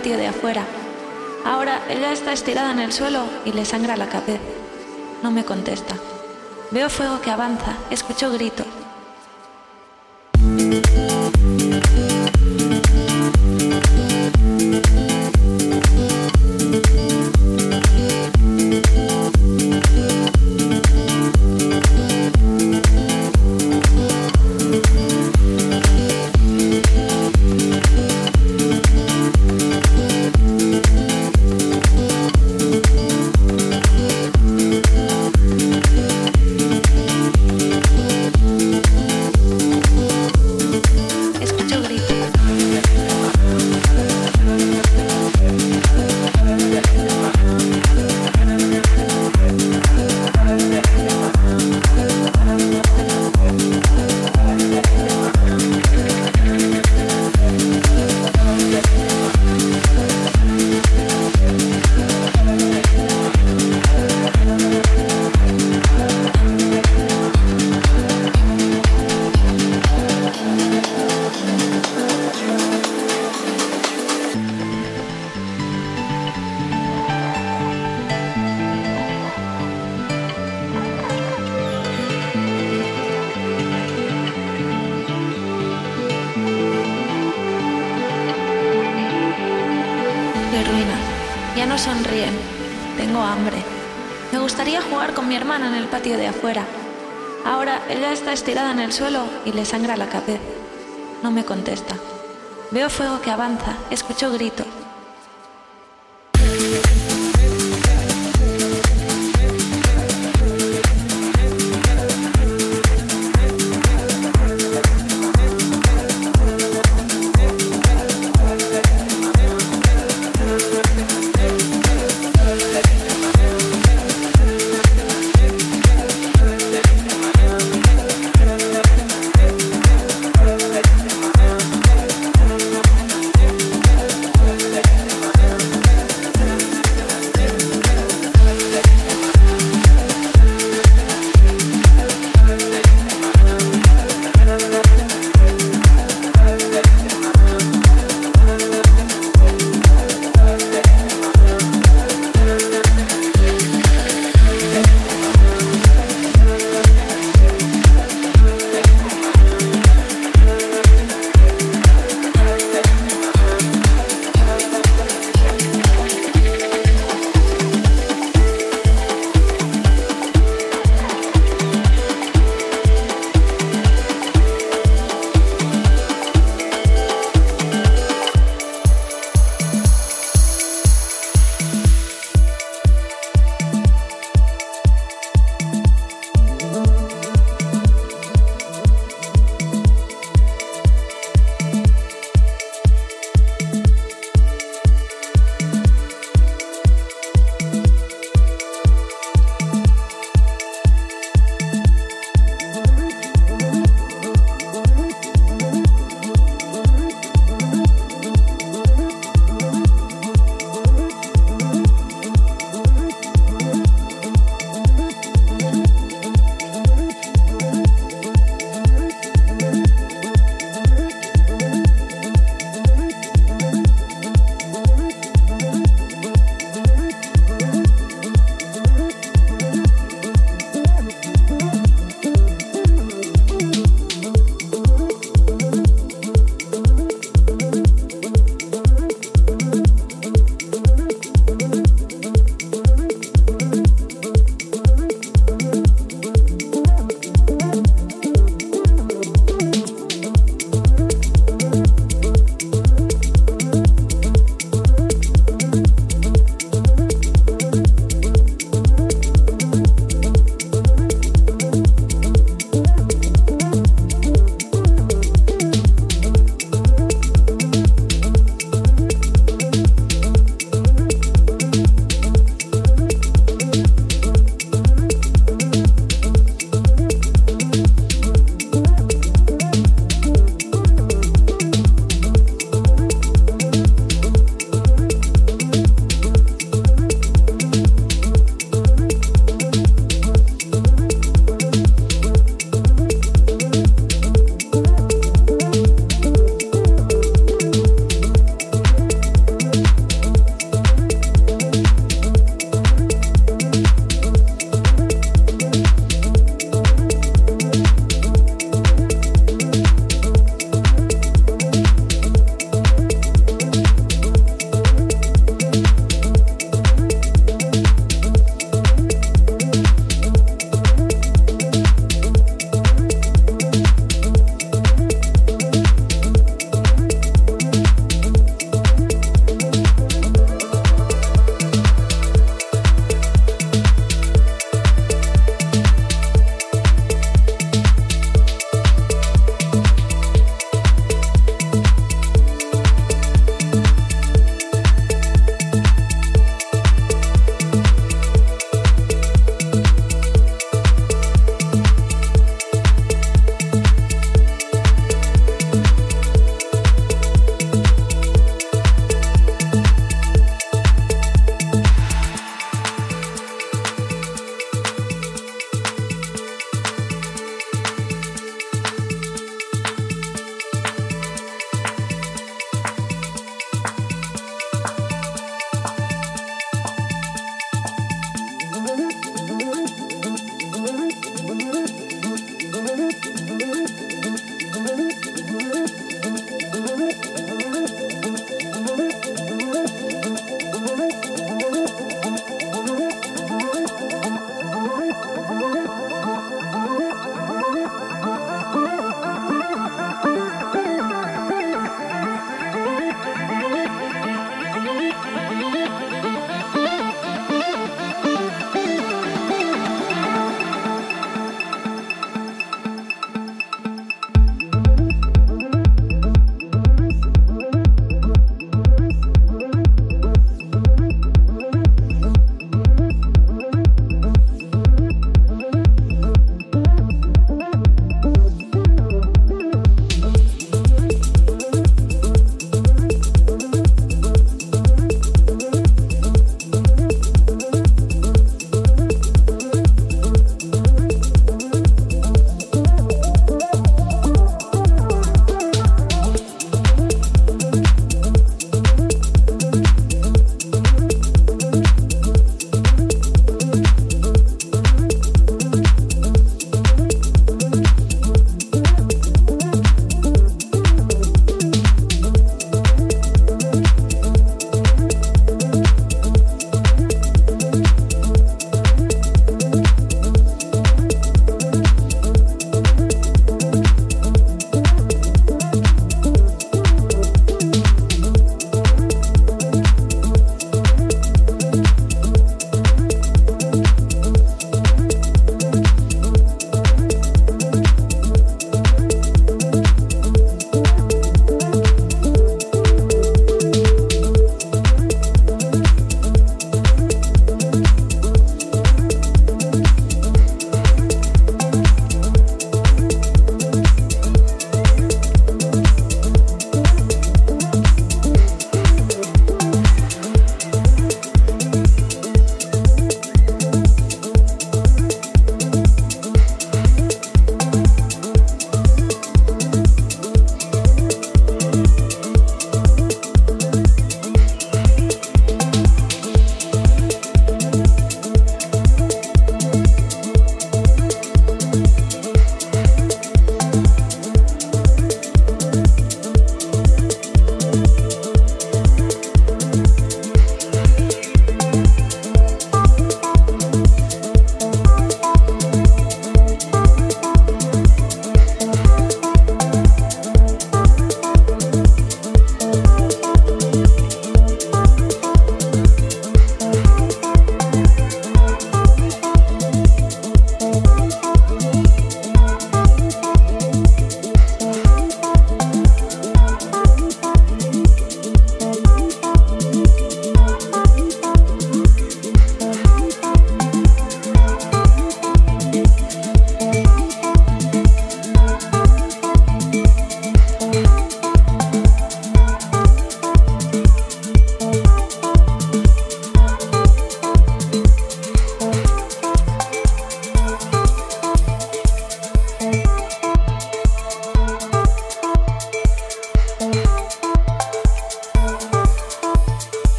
Patio de afuera. Ahora ella está estirada en el suelo y le sangra la cabeza. No me contesta. Veo fuego que avanza, escucho gritos. Estirada en el suelo y le sangra la cabeza. No me contesta. Veo fuego que avanza, escucho gritos.